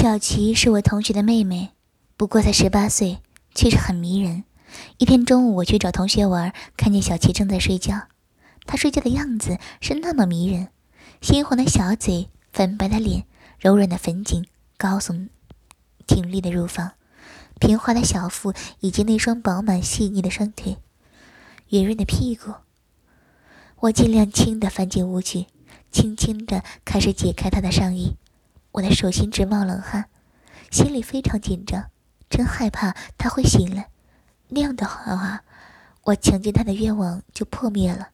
小琪是我同学的妹妹，不过才十八岁，却是很迷人。一天中午，我去找同学玩，看见小琪正在睡觉。她睡觉的样子是那么迷人，鲜红的小嘴，粉白的脸，柔软的粉颈，高耸挺立的乳房，平滑的小腹，以及那双饱满细腻的双腿，圆润的屁股。我尽量轻地翻进屋去，轻轻地开始解开她的上衣。我的手心直冒冷汗，心里非常紧张，真害怕他会醒来。那样的话，我强奸他的愿望就破灭了。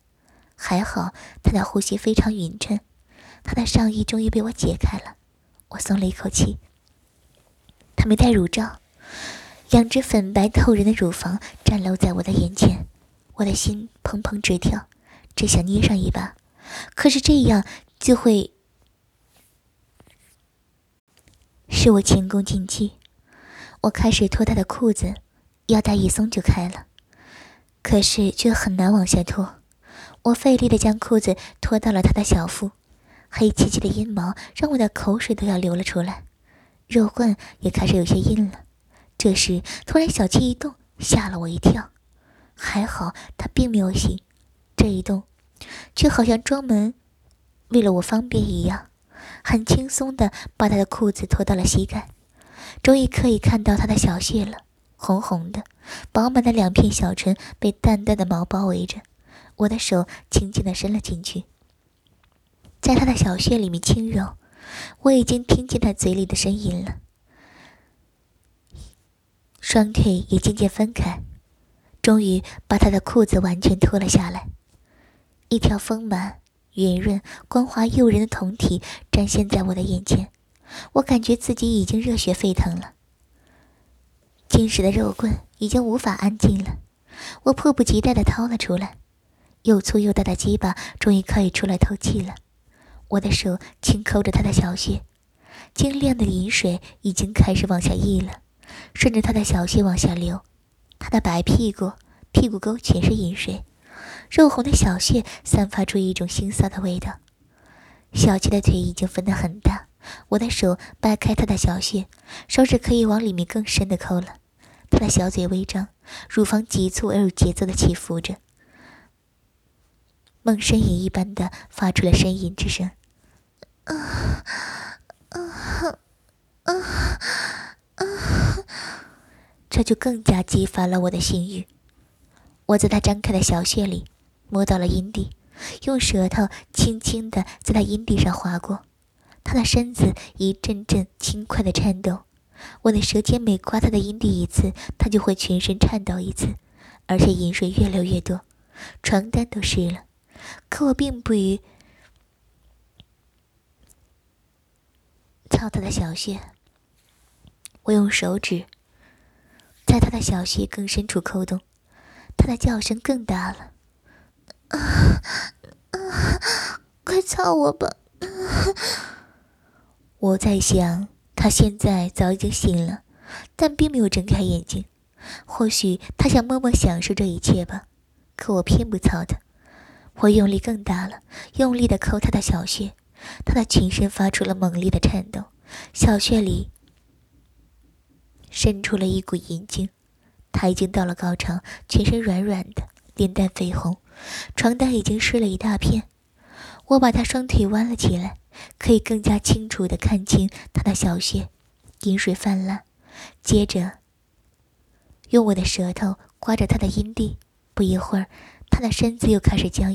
还好他的呼吸非常匀称，他的上衣终于被我解开了，我松了一口气。他没戴乳罩，两只粉白透人的乳房展露在我的眼前，我的心砰砰直跳，只想捏上一把，可是这样就会。是我前功尽弃。我开始脱他的裤子，腰带一松就开了，可是却很难往下脱。我费力的将裤子脱到了他的小腹，黑漆漆的阴毛让我的口水都要流了出来，肉棍也开始有些硬了。这时，突然小气一动，吓了我一跳。还好他并没有醒，这一动，却好像专门为了我方便一样。很轻松地把他的裤子脱到了膝盖，终于可以看到他的小穴了，红红的，饱满的两片小唇被淡淡的毛包围着。我的手轻轻地伸了进去，在他的小穴里面轻揉，我已经听见他嘴里的声音了。双腿也渐渐分开，终于把他的裤子完全脱了下来，一条丰满。圆润、光滑、诱人的酮体展现在我的眼前，我感觉自己已经热血沸腾了。坚实的肉棍已经无法安静了，我迫不及待地掏了出来，又粗又大的鸡巴终于可以出来透气了。我的手轻抠着他的小穴，晶亮的饮水已经开始往下溢了，顺着他的小穴往下流，他的白屁股、屁股沟全是饮水。肉红的小穴散发出一种腥臊的味道。小七的腿已经分得很大，我的手掰开他的小穴，手指可以往里面更深的抠了。他的小嘴微张，乳房急促而有节奏的起伏着，梦呻吟一般的发出了呻吟之声。啊啊啊啊！这就更加激发了我的性欲。我在他张开的小穴里摸到了阴蒂，用舌头轻轻地在他阴蒂上划过，他的身子一阵阵轻快的颤抖。我的舌尖每刮他的阴蒂一次，他就会全身颤抖一次，而且饮水越流越多，床单都湿了。可我并不于操他的小穴，我用手指在他的小穴更深处抠动。他的叫声更大了，快操我吧！我在想，他现在早已经醒了，但并没有睁开眼睛。或许他想默默享受这一切吧。可我偏不操他，我用力更大了，用力的抠他的小穴，他的全身发出了猛烈的颤抖，小穴里渗出了一股阴茎。他已经到了高潮，全身软软的，脸蛋绯红，床单已经湿了一大片。我把她双腿弯了起来，可以更加清楚地看清她的小穴，饮水泛滥。接着，用我的舌头刮着她的阴蒂，不一会儿，她的身子又开始僵硬。